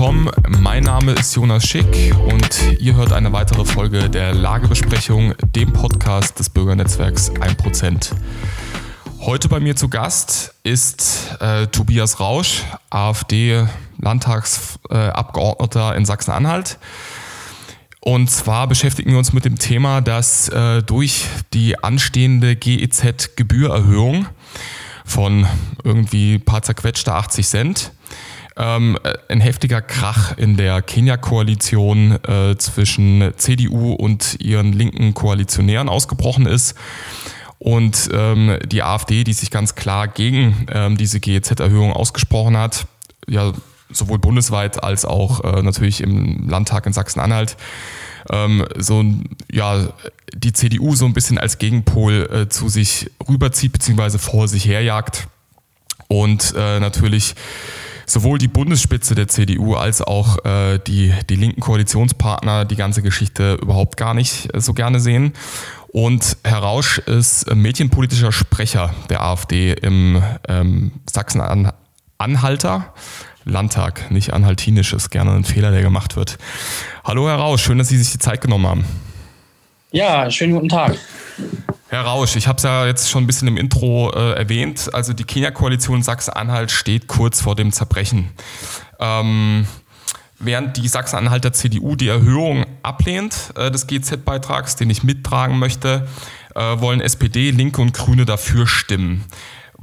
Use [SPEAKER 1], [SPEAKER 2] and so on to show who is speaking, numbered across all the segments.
[SPEAKER 1] willkommen. Mein Name ist Jonas Schick und ihr hört eine weitere Folge der Lagebesprechung, dem Podcast des Bürgernetzwerks 1%. Heute bei mir zu Gast ist äh, Tobias Rausch, AfD-Landtagsabgeordneter äh, in Sachsen-Anhalt. Und zwar beschäftigen wir uns mit dem Thema, dass äh, durch die anstehende GEZ-Gebührerhöhung von irgendwie ein paar zerquetschte 80 Cent ähm, ein heftiger Krach in der Kenia-Koalition äh, zwischen CDU und ihren linken Koalitionären ausgebrochen ist. Und ähm, die AfD, die sich ganz klar gegen ähm, diese GEZ-Erhöhung ausgesprochen hat, ja, sowohl bundesweit als auch äh, natürlich im Landtag in Sachsen-Anhalt, ähm, so ja die CDU so ein bisschen als Gegenpol äh, zu sich rüberzieht beziehungsweise vor sich herjagt und äh, natürlich sowohl die Bundesspitze der CDU als auch äh, die, die linken Koalitionspartner die ganze Geschichte überhaupt gar nicht äh, so gerne sehen. Und Herr Rausch ist medienpolitischer Sprecher der AfD im ähm, Sachsen-Anhalter. Landtag, nicht anhaltinisch, ist gerne ein Fehler, der gemacht wird. Hallo Herr Rausch, schön, dass Sie sich die Zeit genommen haben.
[SPEAKER 2] Ja, schönen guten Tag.
[SPEAKER 1] Herr Rausch, ich habe es ja jetzt schon ein bisschen im Intro äh, erwähnt. Also die Kenia-Koalition Sachsen-Anhalt steht kurz vor dem Zerbrechen. Ähm, während die Sachsen-Anhalter CDU die Erhöhung ablehnt äh, des GZ-Beitrags, den ich mittragen möchte, äh, wollen SPD, Linke und Grüne dafür stimmen.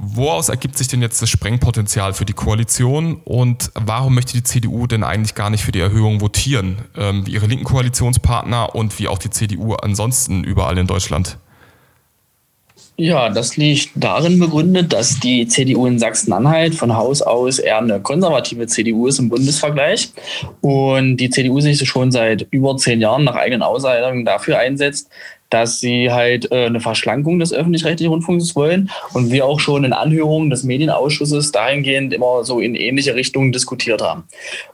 [SPEAKER 1] Woraus ergibt sich denn jetzt das Sprengpotenzial für die Koalition? Und warum möchte die CDU denn eigentlich gar nicht für die Erhöhung votieren, ähm, wie ihre linken Koalitionspartner und wie auch die CDU ansonsten überall in Deutschland?
[SPEAKER 2] Ja, das liegt darin begründet, dass die CDU in Sachsen-Anhalt von Haus aus eher eine konservative CDU ist im Bundesvergleich. Und die CDU sich schon seit über zehn Jahren nach eigenen Aussagen dafür einsetzt, dass sie halt äh, eine Verschlankung des öffentlich-rechtlichen Rundfunks wollen und wir auch schon in Anhörungen des Medienausschusses dahingehend immer so in ähnliche Richtungen diskutiert haben.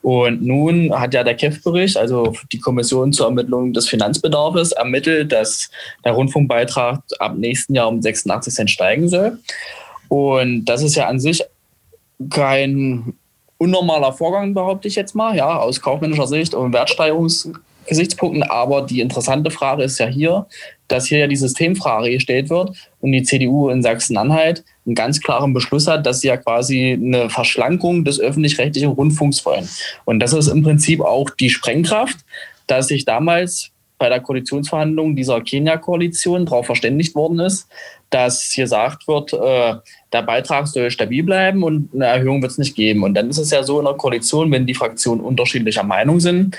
[SPEAKER 2] Und nun hat ja der KEF-Bericht, also die Kommission zur Ermittlung des Finanzbedarfs, ermittelt, dass der Rundfunkbeitrag ab nächsten Jahr um 86 Cent steigen soll. Und das ist ja an sich kein unnormaler Vorgang, behaupte ich jetzt mal, ja, aus kaufmännischer Sicht und Wertsteigerungs Gesichtspunkten. Aber die interessante Frage ist ja hier, dass hier ja die Systemfrage gestellt wird und die CDU in Sachsen-Anhalt einen ganz klaren Beschluss hat, dass sie ja quasi eine Verschlankung des öffentlich-rechtlichen Rundfunks wollen. Und das ist im Prinzip auch die Sprengkraft, dass sich damals bei der Koalitionsverhandlung dieser Kenia-Koalition darauf verständigt worden ist, dass gesagt wird, äh, der Beitrag soll stabil bleiben und eine Erhöhung wird es nicht geben. Und dann ist es ja so in der Koalition, wenn die Fraktionen unterschiedlicher Meinung sind,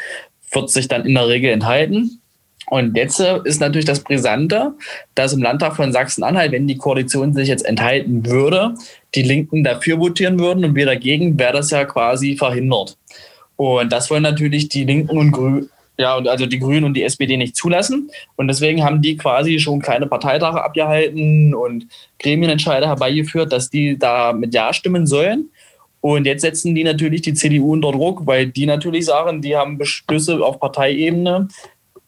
[SPEAKER 2] wird sich dann in der Regel enthalten. Und jetzt äh, ist natürlich das Brisante, dass im Landtag von Sachsen-Anhalt, wenn die Koalition sich jetzt enthalten würde, die Linken dafür votieren würden und wir dagegen, wäre das ja quasi verhindert. Und das wollen natürlich die Linken und Grünen, ja, also die Grünen und die SPD nicht zulassen. Und deswegen haben die quasi schon kleine Parteitage abgehalten und Gremienentscheide herbeigeführt, dass die da mit Ja stimmen sollen. Und jetzt setzen die natürlich die CDU unter Druck, weil die natürlich sagen, die haben Beschlüsse auf Parteiebene,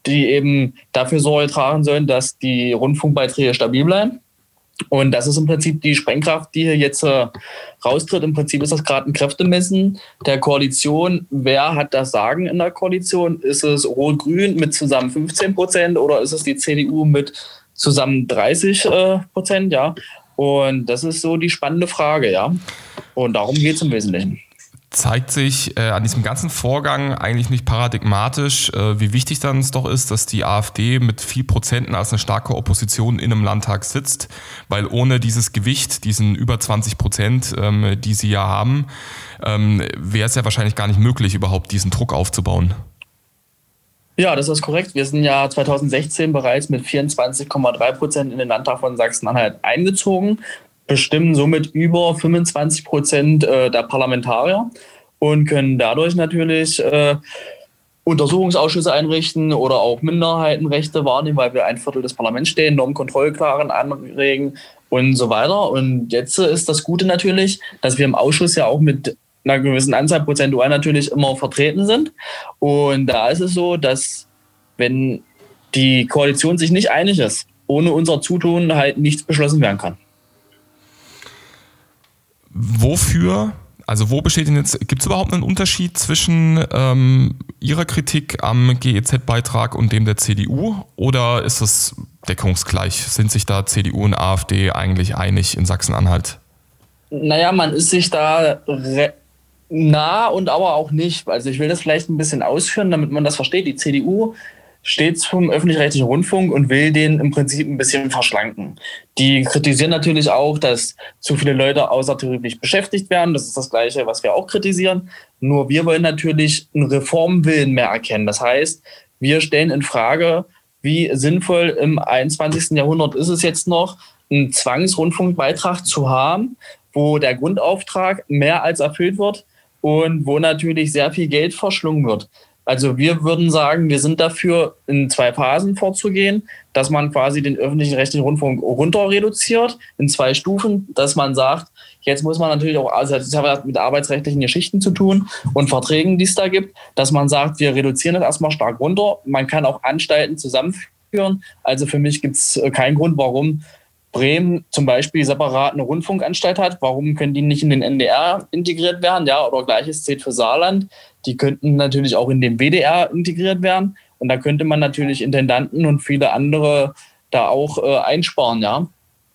[SPEAKER 2] die eben dafür Sorge tragen sollen, dass die Rundfunkbeiträge stabil bleiben. Und das ist im Prinzip die Sprengkraft, die hier jetzt äh, raustritt. Im Prinzip ist das gerade ein Kräftemessen der Koalition. Wer hat das Sagen in der Koalition? Ist es Rot-Grün mit zusammen 15 Prozent oder ist es die CDU mit zusammen 30 äh, Prozent? Ja. Und das ist so die spannende Frage, ja. Und darum geht es im Wesentlichen.
[SPEAKER 1] Zeigt sich äh, an diesem ganzen Vorgang eigentlich nicht paradigmatisch, äh, wie wichtig dann es doch ist, dass die AfD mit viel Prozenten als eine starke Opposition in einem Landtag sitzt, weil ohne dieses Gewicht, diesen über 20 Prozent, ähm, die sie ja haben, ähm, wäre es ja wahrscheinlich gar nicht möglich, überhaupt diesen Druck aufzubauen.
[SPEAKER 2] Ja, das ist korrekt. Wir sind ja 2016 bereits mit 24,3 Prozent in den Landtag von Sachsen-Anhalt eingezogen, bestimmen somit über 25 Prozent äh, der Parlamentarier und können dadurch natürlich äh, Untersuchungsausschüsse einrichten oder auch Minderheitenrechte wahrnehmen, weil wir ein Viertel des Parlaments stehen, Normkontrollklaren anregen und so weiter. Und jetzt ist das Gute natürlich, dass wir im Ausschuss ja auch mit einer gewissen Anzahl prozentual natürlich immer vertreten sind. Und da ist es so, dass wenn die Koalition sich nicht einig ist, ohne unser Zutun halt nichts beschlossen werden kann.
[SPEAKER 1] Wofür Also wo besteht denn jetzt, gibt es überhaupt einen Unterschied zwischen ähm, Ihrer Kritik am GEZ-Beitrag und dem der CDU oder ist das deckungsgleich? Sind sich da CDU und AfD eigentlich einig in Sachsen-Anhalt?
[SPEAKER 2] Naja, man ist sich da nah und aber auch nicht. Also ich will das vielleicht ein bisschen ausführen, damit man das versteht. Die CDU steht zum öffentlich-rechtlichen Rundfunk und will den im Prinzip ein bisschen verschlanken. Die kritisieren natürlich auch, dass zu viele Leute außertariflich beschäftigt werden. Das ist das Gleiche, was wir auch kritisieren. Nur wir wollen natürlich einen Reformwillen mehr erkennen. Das heißt, wir stellen in Frage, wie sinnvoll im 21. Jahrhundert ist es jetzt noch, einen Zwangsrundfunkbeitrag zu haben, wo der Grundauftrag mehr als erfüllt wird und wo natürlich sehr viel Geld verschlungen wird. Also wir würden sagen, wir sind dafür, in zwei Phasen vorzugehen, dass man quasi den öffentlichen rechtlichen Rundfunk runter reduziert in zwei Stufen, dass man sagt, jetzt muss man natürlich auch, also das hat mit arbeitsrechtlichen Geschichten zu tun und Verträgen, die es da gibt, dass man sagt, wir reduzieren das erstmal stark runter. Man kann auch Anstalten zusammenführen. Also für mich gibt es keinen Grund, warum Bremen zum Beispiel separat eine Rundfunkanstalt hat, warum können die nicht in den NDR integriert werden? Ja, oder gleiches zählt für Saarland. Die könnten natürlich auch in den WDR integriert werden. Und da könnte man natürlich Intendanten und viele andere da auch äh, einsparen, ja.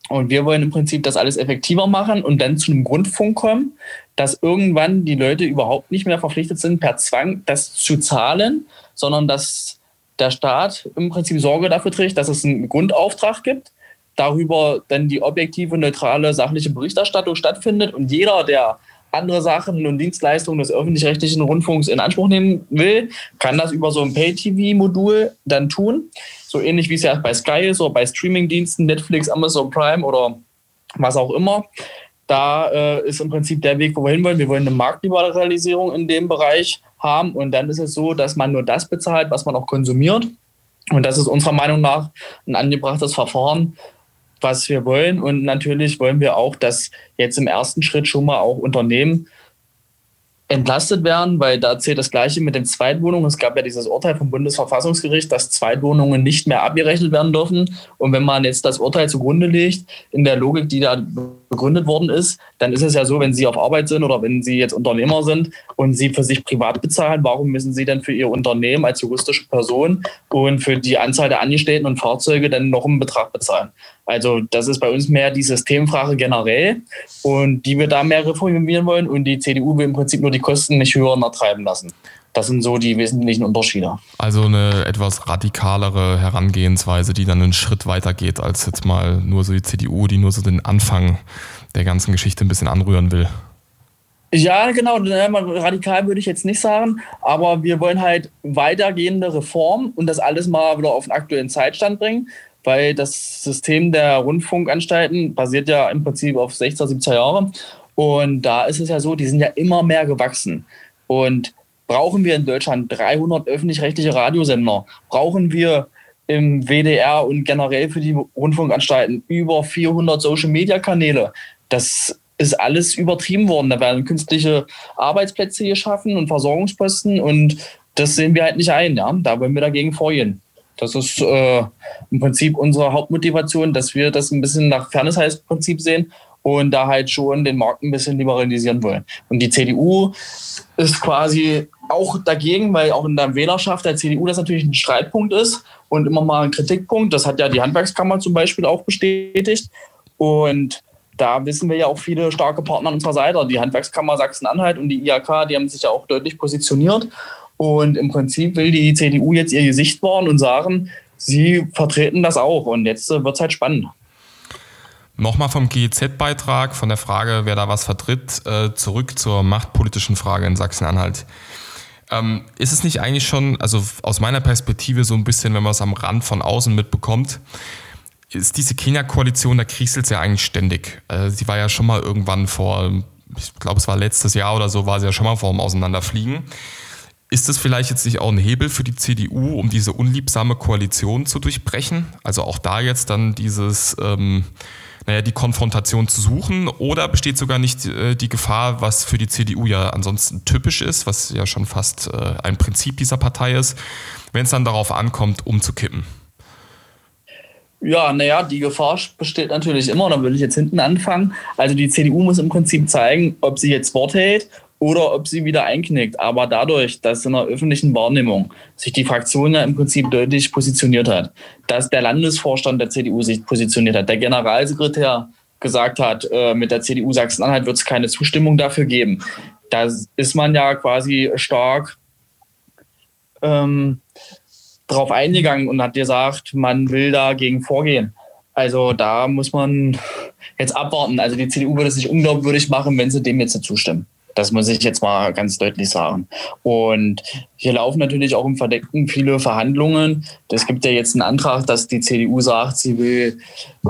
[SPEAKER 2] Und wir wollen im Prinzip das alles effektiver machen und dann zu einem Grundfunk kommen, dass irgendwann die Leute überhaupt nicht mehr verpflichtet sind, per Zwang das zu zahlen, sondern dass der Staat im Prinzip Sorge dafür trägt, dass es einen Grundauftrag gibt, darüber dann die objektive, neutrale, sachliche Berichterstattung stattfindet und jeder, der andere Sachen und Dienstleistungen des öffentlich-rechtlichen Rundfunks in Anspruch nehmen will, kann das über so ein Pay-TV-Modul dann tun. So ähnlich wie es ja bei Sky ist oder bei Streaming-Diensten, Netflix, Amazon Prime oder was auch immer. Da äh, ist im Prinzip der Weg, wo wir hinwollen. Wir wollen eine Marktliberalisierung in dem Bereich haben und dann ist es so, dass man nur das bezahlt, was man auch konsumiert. Und das ist unserer Meinung nach ein angebrachtes Verfahren, was wir wollen. Und natürlich wollen wir auch, dass jetzt im ersten Schritt schon mal auch Unternehmen entlastet werden, weil da zählt das Gleiche mit den Zweitwohnungen. Es gab ja dieses Urteil vom Bundesverfassungsgericht, dass Zweitwohnungen nicht mehr abgerechnet werden dürfen. Und wenn man jetzt das Urteil zugrunde legt, in der Logik, die da begründet worden ist, dann ist es ja so, wenn Sie auf Arbeit sind oder wenn Sie jetzt Unternehmer sind und Sie für sich privat bezahlen, warum müssen Sie dann für Ihr Unternehmen als juristische Person und für die Anzahl der Angestellten und Fahrzeuge dann noch einen Betrag bezahlen? Also das ist bei uns mehr die Systemfrage generell und die wir da mehr reformieren wollen und die CDU will im Prinzip nur die Kosten nicht höher treiben lassen. Das sind so die wesentlichen Unterschiede.
[SPEAKER 1] Also eine etwas radikalere Herangehensweise, die dann einen Schritt weiter geht, als jetzt mal nur so die CDU, die nur so den Anfang der ganzen Geschichte ein bisschen anrühren will.
[SPEAKER 2] Ja, genau, radikal würde ich jetzt nicht sagen, aber wir wollen halt weitergehende Reformen und das alles mal wieder auf den aktuellen Zeitstand bringen weil das System der Rundfunkanstalten basiert ja im Prinzip auf 60er, 70er Jahre. Und da ist es ja so, die sind ja immer mehr gewachsen. Und brauchen wir in Deutschland 300 öffentlich-rechtliche Radiosender? Brauchen wir im WDR und generell für die Rundfunkanstalten über 400 Social-Media-Kanäle? Das ist alles übertrieben worden. Da werden künstliche Arbeitsplätze geschaffen und Versorgungsposten und das sehen wir halt nicht ein. Ja? Da wollen wir dagegen vorgehen. Das ist äh, im Prinzip unsere Hauptmotivation, dass wir das ein bisschen nach Fairness-Prinzip sehen und da halt schon den Markt ein bisschen liberalisieren wollen. Und die CDU ist quasi auch dagegen, weil auch in der Wählerschaft der CDU das natürlich ein Streitpunkt ist und immer mal ein Kritikpunkt. Das hat ja die Handwerkskammer zum Beispiel auch bestätigt. Und da wissen wir ja auch viele starke Partner an unserer Seite. Die Handwerkskammer Sachsen-Anhalt und die IAK, die haben sich ja auch deutlich positioniert. Und im Prinzip will die CDU jetzt ihr Gesicht wahren und sagen, sie vertreten das auch. Und jetzt äh, wird es halt spannend.
[SPEAKER 1] Nochmal vom GEZ-Beitrag, von der Frage, wer da was vertritt, äh, zurück zur machtpolitischen Frage in Sachsen-Anhalt. Ähm, ist es nicht eigentlich schon, also aus meiner Perspektive so ein bisschen, wenn man es am Rand von außen mitbekommt, ist diese Kenia-Koalition, da kriselt es ja eigentlich ständig. Äh, sie war ja schon mal irgendwann vor, ich glaube es war letztes Jahr oder so, war sie ja schon mal vor dem Auseinanderfliegen. Ist das vielleicht jetzt nicht auch ein Hebel für die CDU, um diese unliebsame Koalition zu durchbrechen? Also auch da jetzt dann dieses, ähm, naja, die Konfrontation zu suchen? Oder besteht sogar nicht äh, die Gefahr, was für die CDU ja ansonsten typisch ist, was ja schon fast äh, ein Prinzip dieser Partei ist, wenn es dann darauf ankommt, umzukippen?
[SPEAKER 2] Ja, naja, die Gefahr besteht natürlich immer. Da würde ich jetzt hinten anfangen. Also die CDU muss im Prinzip zeigen, ob sie jetzt Wort hält oder ob sie wieder einknickt. Aber dadurch, dass in der öffentlichen Wahrnehmung sich die Fraktion ja im Prinzip deutlich positioniert hat, dass der Landesvorstand der CDU sich positioniert hat, der Generalsekretär gesagt hat, äh, mit der CDU Sachsen-Anhalt wird es keine Zustimmung dafür geben. Da ist man ja quasi stark ähm, drauf eingegangen und hat gesagt, man will dagegen vorgehen. Also da muss man jetzt abwarten. Also die CDU würde sich unglaubwürdig machen, wenn sie dem jetzt zustimmen. Das muss ich jetzt mal ganz deutlich sagen. Und hier laufen natürlich auch im Verdeckten viele Verhandlungen. Es gibt ja jetzt einen Antrag, dass die CDU sagt, sie will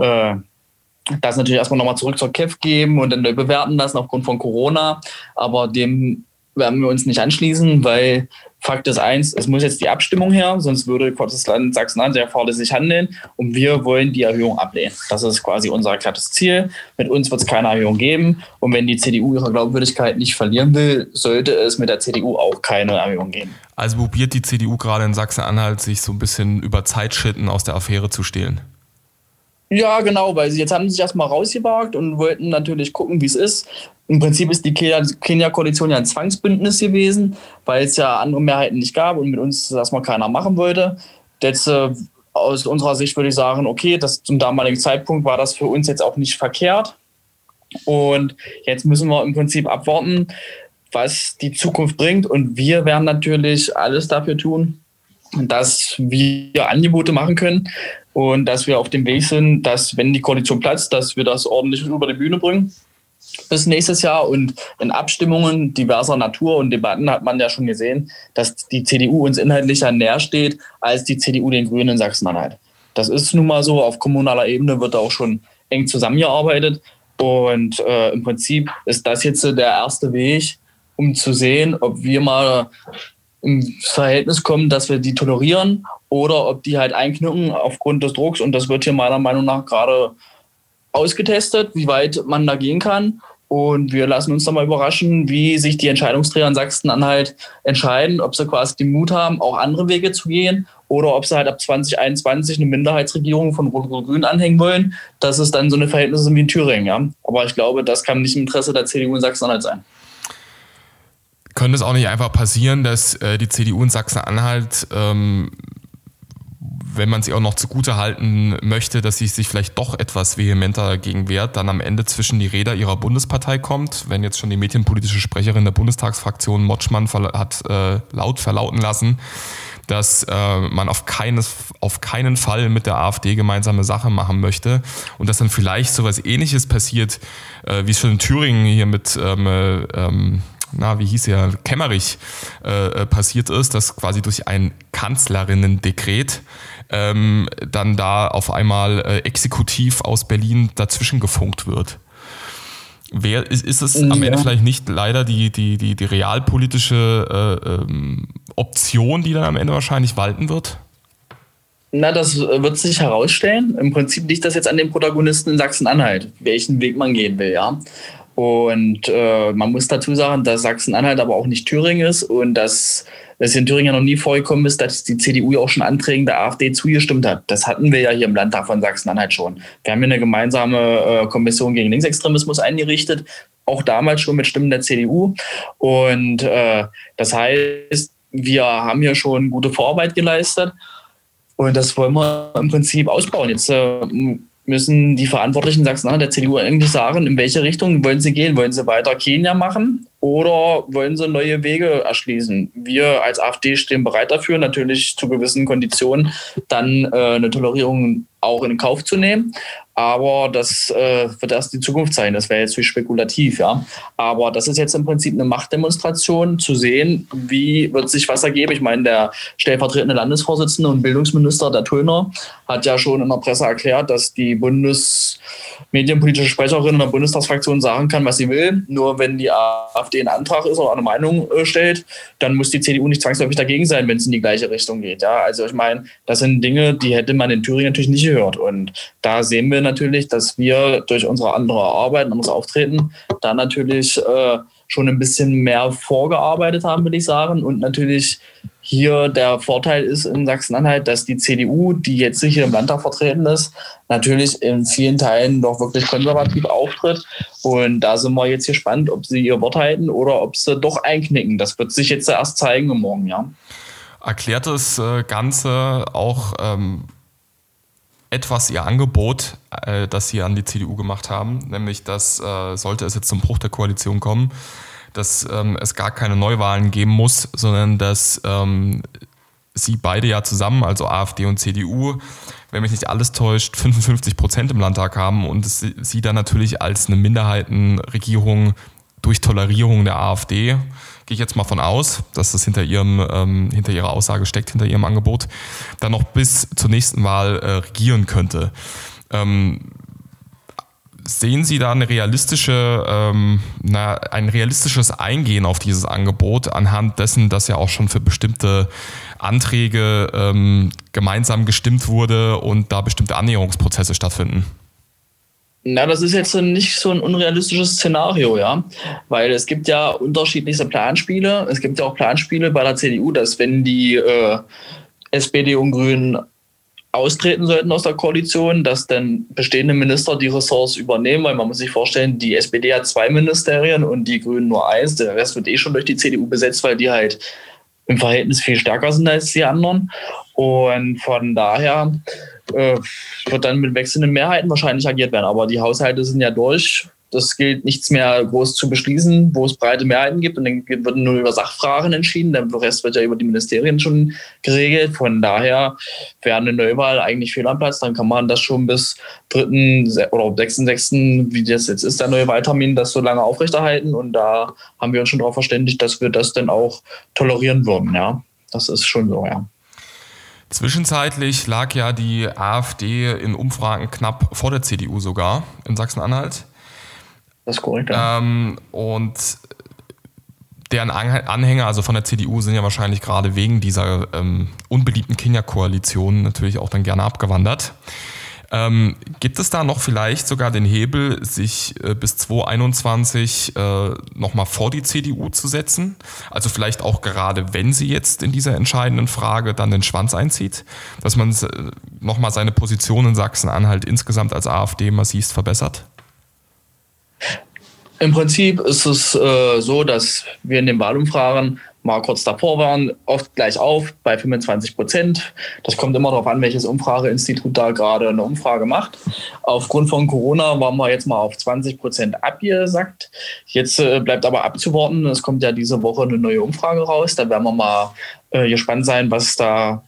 [SPEAKER 2] äh, das natürlich erstmal nochmal zurück zur KEF geben und dann bewerten lassen aufgrund von Corona. Aber dem werden wir uns nicht anschließen, weil Fakt ist eins, es muss jetzt die Abstimmung her, sonst würde das Land Sachsen-Anhalt sehr fahrlässig handeln und wir wollen die Erhöhung ablehnen. Das ist quasi unser erklärtes Ziel. Mit uns wird es keine Erhöhung geben und wenn die CDU ihre Glaubwürdigkeit nicht verlieren will, sollte es mit der CDU auch keine Erhöhung geben.
[SPEAKER 1] Also probiert die CDU gerade in Sachsen-Anhalt sich so ein bisschen über Zeitschritten aus der Affäre zu stehlen?
[SPEAKER 2] Ja, genau, weil sie jetzt haben sie sich erstmal rausgewagt und wollten natürlich gucken, wie es ist. Im Prinzip ist die Kenia-Koalition ja ein Zwangsbündnis gewesen, weil es ja andere Mehrheiten nicht gab und mit uns das erstmal keiner machen wollte. Jetzt äh, aus unserer Sicht würde ich sagen, okay, das zum damaligen Zeitpunkt war das für uns jetzt auch nicht verkehrt. Und jetzt müssen wir im Prinzip abwarten, was die Zukunft bringt. Und wir werden natürlich alles dafür tun, dass wir Angebote machen können und dass wir auf dem Weg sind, dass, wenn die Koalition platzt, dass wir das ordentlich über die Bühne bringen bis nächstes Jahr. Und in Abstimmungen diverser Natur und Debatten hat man ja schon gesehen, dass die CDU uns inhaltlicher näher steht als die CDU den Grünen in Sachsen-Anhalt. Das ist nun mal so. Auf kommunaler Ebene wird da auch schon eng zusammengearbeitet. Und äh, im Prinzip ist das jetzt der erste Weg, um zu sehen, ob wir mal im Verhältnis kommen, dass wir die tolerieren oder ob die halt einknicken aufgrund des Drucks. Und das wird hier meiner Meinung nach gerade ausgetestet, wie weit man da gehen kann. Und wir lassen uns dann mal überraschen, wie sich die Entscheidungsträger in Sachsen-Anhalt entscheiden, ob sie quasi den Mut haben, auch andere Wege zu gehen oder ob sie halt ab 2021 eine Minderheitsregierung von Rot-Grün anhängen wollen, dass es dann so eine Verhältnisse wie in Thüringen. Ja? Aber ich glaube, das kann nicht im Interesse der CDU in Sachsen-Anhalt sein.
[SPEAKER 1] Könnte es auch nicht einfach passieren, dass äh, die CDU in Sachsen-Anhalt ähm, wenn man sie auch noch zugute halten möchte, dass sie sich vielleicht doch etwas vehementer dagegen wehrt, dann am Ende zwischen die Räder ihrer Bundespartei kommt. Wenn jetzt schon die medienpolitische Sprecherin der Bundestagsfraktion Motschmann hat äh, laut verlauten lassen, dass äh, man auf, keines, auf keinen Fall mit der AfD gemeinsame Sache machen möchte und dass dann vielleicht sowas ähnliches passiert, äh, wie es schon in Thüringen hier mit ähm, äh, ähm, na, wie hieß er, Kemmerich äh, äh, passiert ist, dass quasi durch ein Kanzlerinnen-Dekret ähm, dann da auf einmal äh, exekutiv aus Berlin dazwischen gefunkt wird. Wer, ist, ist es am Ende vielleicht nicht leider die, die, die, die realpolitische äh, ähm, Option, die dann am Ende wahrscheinlich walten wird?
[SPEAKER 2] Na, das wird sich herausstellen. Im Prinzip liegt das jetzt an den Protagonisten in Sachsen-Anhalt, welchen Weg man gehen will, ja. Und äh, man muss dazu sagen, dass Sachsen-Anhalt aber auch nicht Thüringen ist und dass es in Thüringen ja noch nie vorgekommen ist, dass die CDU ja auch schon Anträgen der AfD zugestimmt hat. Das hatten wir ja hier im Landtag von Sachsen-Anhalt schon. Wir haben hier eine gemeinsame äh, Kommission gegen Linksextremismus eingerichtet, auch damals schon mit Stimmen der CDU. Und äh, das heißt, wir haben hier schon gute Vorarbeit geleistet. Und das wollen wir im Prinzip ausbauen. Jetzt äh, müssen die Verantwortlichen Sachsen-Anhalt der CDU eigentlich sagen, in welche Richtung wollen sie gehen? Wollen sie weiter Kenia machen oder wollen sie neue Wege erschließen? Wir als AfD stehen bereit dafür, natürlich zu gewissen Konditionen dann äh, eine Tolerierung auch in Kauf zu nehmen. Aber das äh, wird erst die Zukunft sein. Das wäre jetzt wie spekulativ, ja. Aber das ist jetzt im Prinzip eine Machtdemonstration, zu sehen, wie wird sich was ergeben. Ich meine, der stellvertretende Landesvorsitzende und Bildungsminister, der Töner, hat ja schon in der Presse erklärt, dass die Bundesmedienpolitische Sprecherin in der Bundestagsfraktion sagen kann, was sie will. Nur wenn die AfD einen Antrag ist oder eine Meinung äh, stellt, dann muss die CDU nicht zwangsläufig dagegen sein, wenn es in die gleiche Richtung geht. Ja, also ich meine, das sind Dinge, die hätte man in Thüringen natürlich nicht gehört. Und da sehen wir natürlich, dass wir durch unsere andere Arbeit und unser Auftreten da natürlich äh, schon ein bisschen mehr vorgearbeitet haben, würde ich sagen. Und natürlich hier der Vorteil ist in Sachsen-Anhalt, dass die CDU, die jetzt hier im Landtag vertreten ist, natürlich in vielen Teilen noch wirklich konservativ auftritt. Und da sind wir jetzt gespannt, ob sie ihr Wort halten oder ob sie doch einknicken. Das wird sich jetzt erst zeigen im Morgen, ja.
[SPEAKER 1] Erklärt das äh, Ganze auch ähm, etwas ihr Angebot, äh, das sie an die CDU gemacht haben, nämlich dass äh, sollte es jetzt zum Bruch der Koalition kommen, dass ähm, es gar keine Neuwahlen geben muss, sondern dass ähm, sie beide ja zusammen, also AfD und CDU, wenn mich nicht alles täuscht, 55 Prozent im Landtag haben und es, sie dann natürlich als eine Minderheitenregierung durch Tolerierung der AfD, gehe ich jetzt mal von aus, dass das hinter, ihrem, ähm, hinter ihrer Aussage steckt, hinter ihrem Angebot, dann noch bis zur nächsten Wahl äh, regieren könnte. Ähm, Sehen Sie da eine realistische, ähm, na, ein realistisches Eingehen auf dieses Angebot anhand dessen, dass ja auch schon für bestimmte Anträge ähm, gemeinsam gestimmt wurde und da bestimmte Annäherungsprozesse stattfinden?
[SPEAKER 2] Na, das ist jetzt nicht so ein unrealistisches Szenario, ja. Weil es gibt ja unterschiedlichste Planspiele. Es gibt ja auch Planspiele bei der CDU, dass wenn die äh, SPD und Grünen austreten sollten aus der Koalition, dass dann bestehende Minister die Ressorts übernehmen, weil man muss sich vorstellen, die SPD hat zwei Ministerien und die Grünen nur eins. Der Rest wird eh schon durch die CDU besetzt, weil die halt im Verhältnis viel stärker sind als die anderen. Und von daher äh, wird dann mit wechselnden Mehrheiten wahrscheinlich agiert werden. Aber die Haushalte sind ja durch das gilt nichts mehr groß zu beschließen, wo es breite Mehrheiten gibt und dann wird nur über Sachfragen entschieden. Der Rest wird ja über die Ministerien schon geregelt. Von daher wäre eine Neuwahl eigentlich fehl am Platz. Dann kann man das schon bis 3. oder 6.6., wie das jetzt ist, der neue Wahltermin, das so lange aufrechterhalten. Und da haben wir uns schon darauf verständigt, dass wir das dann auch tolerieren würden. Ja, das ist schon so, ja.
[SPEAKER 1] Zwischenzeitlich lag ja die AfD in Umfragen knapp vor der CDU sogar in Sachsen-Anhalt.
[SPEAKER 2] Das ist korrekt. Ja.
[SPEAKER 1] Ähm, und deren Anhänger, also von der CDU, sind ja wahrscheinlich gerade wegen dieser ähm, unbeliebten Kinderkoalition natürlich auch dann gerne abgewandert. Ähm, gibt es da noch vielleicht sogar den Hebel, sich äh, bis 2021 äh, nochmal vor die CDU zu setzen? Also vielleicht auch gerade, wenn sie jetzt in dieser entscheidenden Frage dann den Schwanz einzieht, dass man äh, nochmal seine Position in Sachsen-Anhalt insgesamt als AfD massivst verbessert?
[SPEAKER 2] Im Prinzip ist es äh, so, dass wir in den Wahlumfragen mal kurz davor waren, oft gleich auf bei 25 Prozent. Das kommt immer darauf an, welches Umfrageinstitut da gerade eine Umfrage macht. Aufgrund von Corona waren wir jetzt mal auf 20 Prozent abgesackt. Jetzt äh, bleibt aber abzuwarten. Es kommt ja diese Woche eine neue Umfrage raus. Da werden wir mal äh, gespannt sein, was da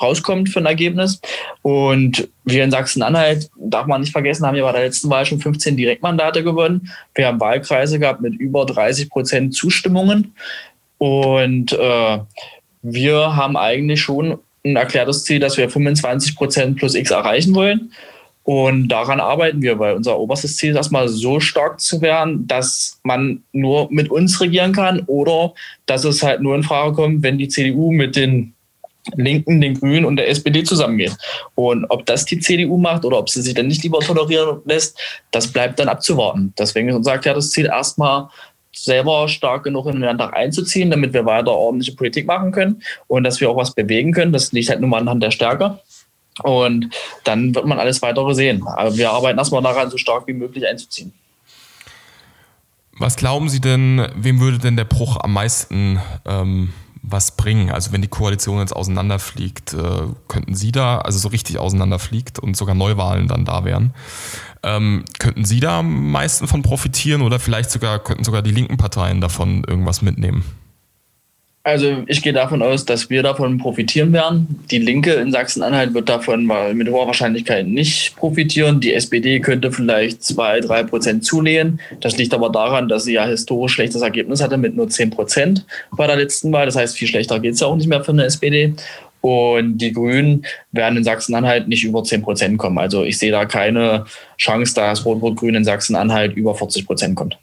[SPEAKER 2] rauskommt für ein Ergebnis. Und wir in Sachsen-Anhalt, darf man nicht vergessen, haben wir bei der letzten Wahl schon 15 Direktmandate gewonnen. Wir haben Wahlkreise gehabt mit über 30 Prozent Zustimmungen. Und äh, wir haben eigentlich schon ein erklärtes Ziel, dass wir 25 Prozent plus X erreichen wollen. Und daran arbeiten wir, weil unser oberstes Ziel ist erstmal so stark zu werden, dass man nur mit uns regieren kann oder dass es halt nur in Frage kommt, wenn die CDU mit den Linken, den Grünen und der SPD zusammengeht. Und ob das die CDU macht oder ob sie sich dann nicht lieber tolerieren lässt, das bleibt dann abzuwarten. Deswegen ist unser erklärtes Ziel erstmal selber stark genug in den Landtag einzuziehen, damit wir weiter ordentliche Politik machen können und dass wir auch was bewegen können. Das liegt halt nur mal anhand der Stärke. Und dann wird man alles weitere sehen. Aber wir arbeiten erstmal daran, so stark wie möglich einzuziehen.
[SPEAKER 1] Was glauben Sie denn, wem würde denn der Bruch am meisten ähm, was bringen? Also wenn die Koalition jetzt auseinanderfliegt, äh, könnten Sie da, also so richtig auseinanderfliegt und sogar Neuwahlen dann da wären, ähm, könnten Sie da am meisten von profitieren oder vielleicht sogar könnten sogar die linken Parteien davon irgendwas mitnehmen?
[SPEAKER 2] Also ich gehe davon aus, dass wir davon profitieren werden. Die Linke in Sachsen-Anhalt wird davon mit hoher Wahrscheinlichkeit nicht profitieren. Die SPD könnte vielleicht zwei, drei Prozent zulehen. Das liegt aber daran, dass sie ja historisch schlechtes Ergebnis hatte mit nur zehn Prozent bei der letzten Wahl. Das heißt, viel schlechter geht es ja auch nicht mehr für eine SPD. Und die Grünen werden in Sachsen-Anhalt nicht über 10 Prozent kommen. Also ich sehe da keine Chance, dass Rot-Rot-Grün in Sachsen-Anhalt über 40 Prozent kommt.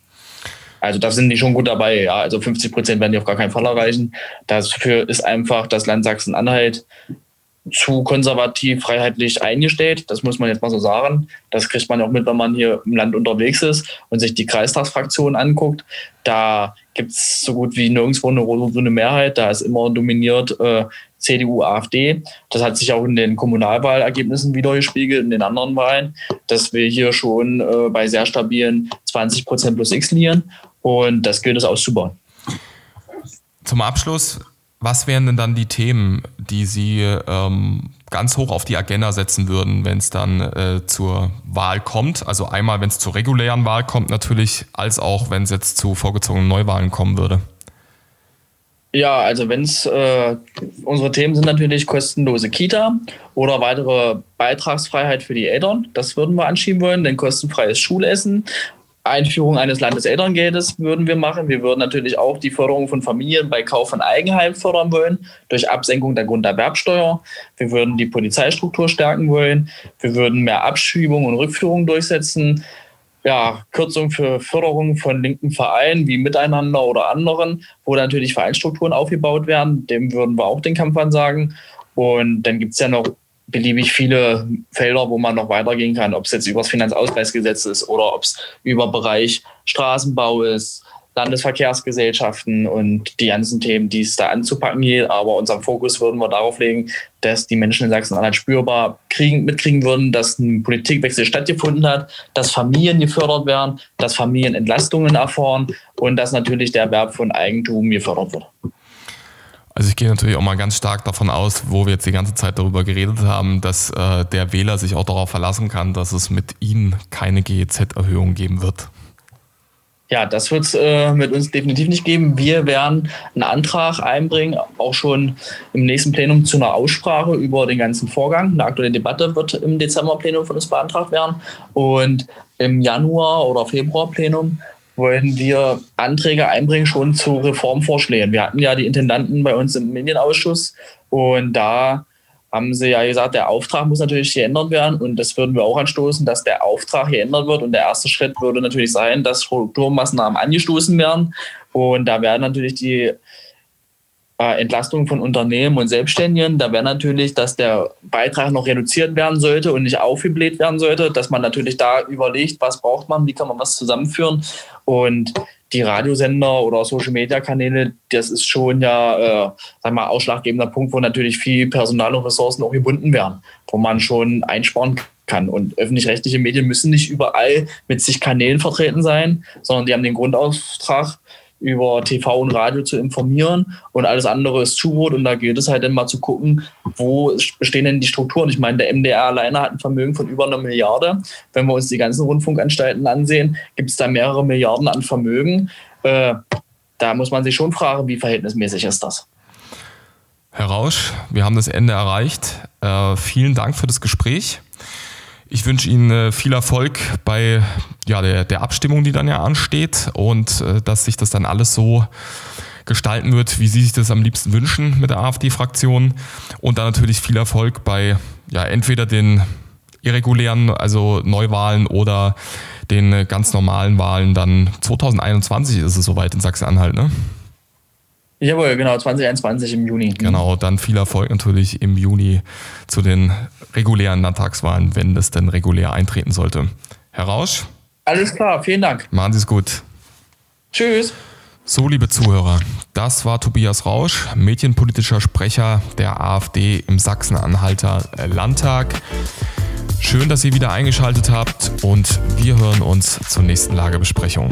[SPEAKER 2] Also da sind die schon gut dabei, ja. Also 50 Prozent werden die auf gar keinen Fall erreichen. Dafür ist einfach das Land Sachsen-Anhalt zu konservativ, freiheitlich eingestellt. Das muss man jetzt mal so sagen. Das kriegt man auch mit, wenn man hier im Land unterwegs ist und sich die Kreistagsfraktion anguckt. Da gibt es so gut wie nirgendwo eine rot-grüne Mehrheit. Da ist immer dominiert äh, CDU, AfD. Das hat sich auch in den Kommunalwahlergebnissen wiedergespiegelt, in den anderen Wahlen, dass wir hier schon äh, bei sehr stabilen 20 Prozent plus X liegen. Und das gilt es auszubauen.
[SPEAKER 1] Zum Abschluss was wären denn dann die Themen, die Sie ähm, ganz hoch auf die Agenda setzen würden, wenn es dann äh, zur Wahl kommt? Also einmal, wenn es zur regulären Wahl kommt natürlich, als auch, wenn es jetzt zu vorgezogenen Neuwahlen kommen würde.
[SPEAKER 2] Ja, also wenn es äh, unsere Themen sind natürlich kostenlose Kita oder weitere Beitragsfreiheit für die Eltern. Das würden wir anschieben wollen, denn kostenfreies Schulessen Einführung eines Landeselterngeldes würden wir machen. Wir würden natürlich auch die Förderung von Familien bei Kauf von Eigenheim fördern wollen, durch Absenkung der Grunderwerbsteuer. Wir würden die Polizeistruktur stärken wollen. Wir würden mehr Abschiebung und Rückführung durchsetzen. Ja, Kürzung für Förderung von linken Vereinen wie Miteinander oder anderen, wo natürlich Vereinsstrukturen aufgebaut werden. Dem würden wir auch den Kampf ansagen. Und dann gibt es ja noch beliebig viele Felder, wo man noch weitergehen kann, ob es jetzt über das Finanzausgleichsgesetz ist oder ob es über Bereich Straßenbau ist, Landesverkehrsgesellschaften und die ganzen Themen, die es da anzupacken geht. Aber unseren Fokus würden wir darauf legen, dass die Menschen in Sachsen-Anhalt spürbar kriegen, mitkriegen würden, dass ein Politikwechsel stattgefunden hat, dass Familien gefördert werden, dass Familien Entlastungen erfahren und dass natürlich der Erwerb von Eigentum gefördert wird.
[SPEAKER 1] Also ich gehe natürlich auch mal ganz stark davon aus, wo wir jetzt die ganze Zeit darüber geredet haben, dass äh, der Wähler sich auch darauf verlassen kann, dass es mit Ihnen keine GEZ-Erhöhung geben wird.
[SPEAKER 2] Ja, das wird es äh, mit uns definitiv nicht geben. Wir werden einen Antrag einbringen, auch schon im nächsten Plenum zu einer Aussprache über den ganzen Vorgang. Eine aktuelle Debatte wird im Dezember-Plenum von uns beantragt werden. Und im Januar- oder Februar-Plenum wollen wir Anträge einbringen schon zu Reformvorschlägen. Wir hatten ja die Intendanten bei uns im Medienausschuss und da haben sie ja gesagt, der Auftrag muss natürlich geändert werden und das würden wir auch anstoßen, dass der Auftrag geändert wird und der erste Schritt würde natürlich sein, dass Strukturmaßnahmen angestoßen werden und da werden natürlich die äh, Entlastung von Unternehmen und Selbstständigen. Da wäre natürlich, dass der Beitrag noch reduziert werden sollte und nicht aufgebläht werden sollte, dass man natürlich da überlegt, was braucht man, wie kann man was zusammenführen. Und die Radiosender oder Social-Media-Kanäle, das ist schon ja, äh, sag mal, ausschlaggebender Punkt, wo natürlich viel Personal und Ressourcen auch gebunden werden, wo man schon einsparen kann. Und öffentlich-rechtliche Medien müssen nicht überall mit sich Kanälen vertreten sein, sondern die haben den Grundauftrag, über TV und Radio zu informieren und alles andere ist Zurot und da gilt es halt dann mal zu gucken, wo bestehen denn die Strukturen. Ich meine, der MDR alleine hat ein Vermögen von über einer Milliarde. Wenn wir uns die ganzen Rundfunkanstalten ansehen, gibt es da mehrere Milliarden an Vermögen. Äh, da muss man sich schon fragen, wie verhältnismäßig ist das.
[SPEAKER 1] Herr Rausch, wir haben das Ende erreicht. Äh, vielen Dank für das Gespräch. Ich wünsche Ihnen äh, viel Erfolg bei ja, der, der Abstimmung, die dann ja ansteht und äh, dass sich das dann alles so gestalten wird, wie Sie sich das am liebsten wünschen mit der AfD-Fraktion. Und dann natürlich viel Erfolg bei ja, entweder den irregulären, also Neuwahlen oder den äh, ganz normalen Wahlen. Dann 2021 ist es soweit in Sachsen-Anhalt, ne?
[SPEAKER 2] Jawohl, genau, 2021 im Juni.
[SPEAKER 1] Genau, dann viel Erfolg natürlich im Juni zu den regulären Landtagswahlen, wenn das denn regulär eintreten sollte. Herr Rausch?
[SPEAKER 2] Alles klar, vielen Dank.
[SPEAKER 1] Machen Sie es gut.
[SPEAKER 2] Tschüss.
[SPEAKER 1] So, liebe Zuhörer, das war Tobias Rausch, medienpolitischer Sprecher der AfD im Sachsen-Anhalter Landtag. Schön, dass ihr wieder eingeschaltet habt und wir hören uns zur nächsten Lagebesprechung.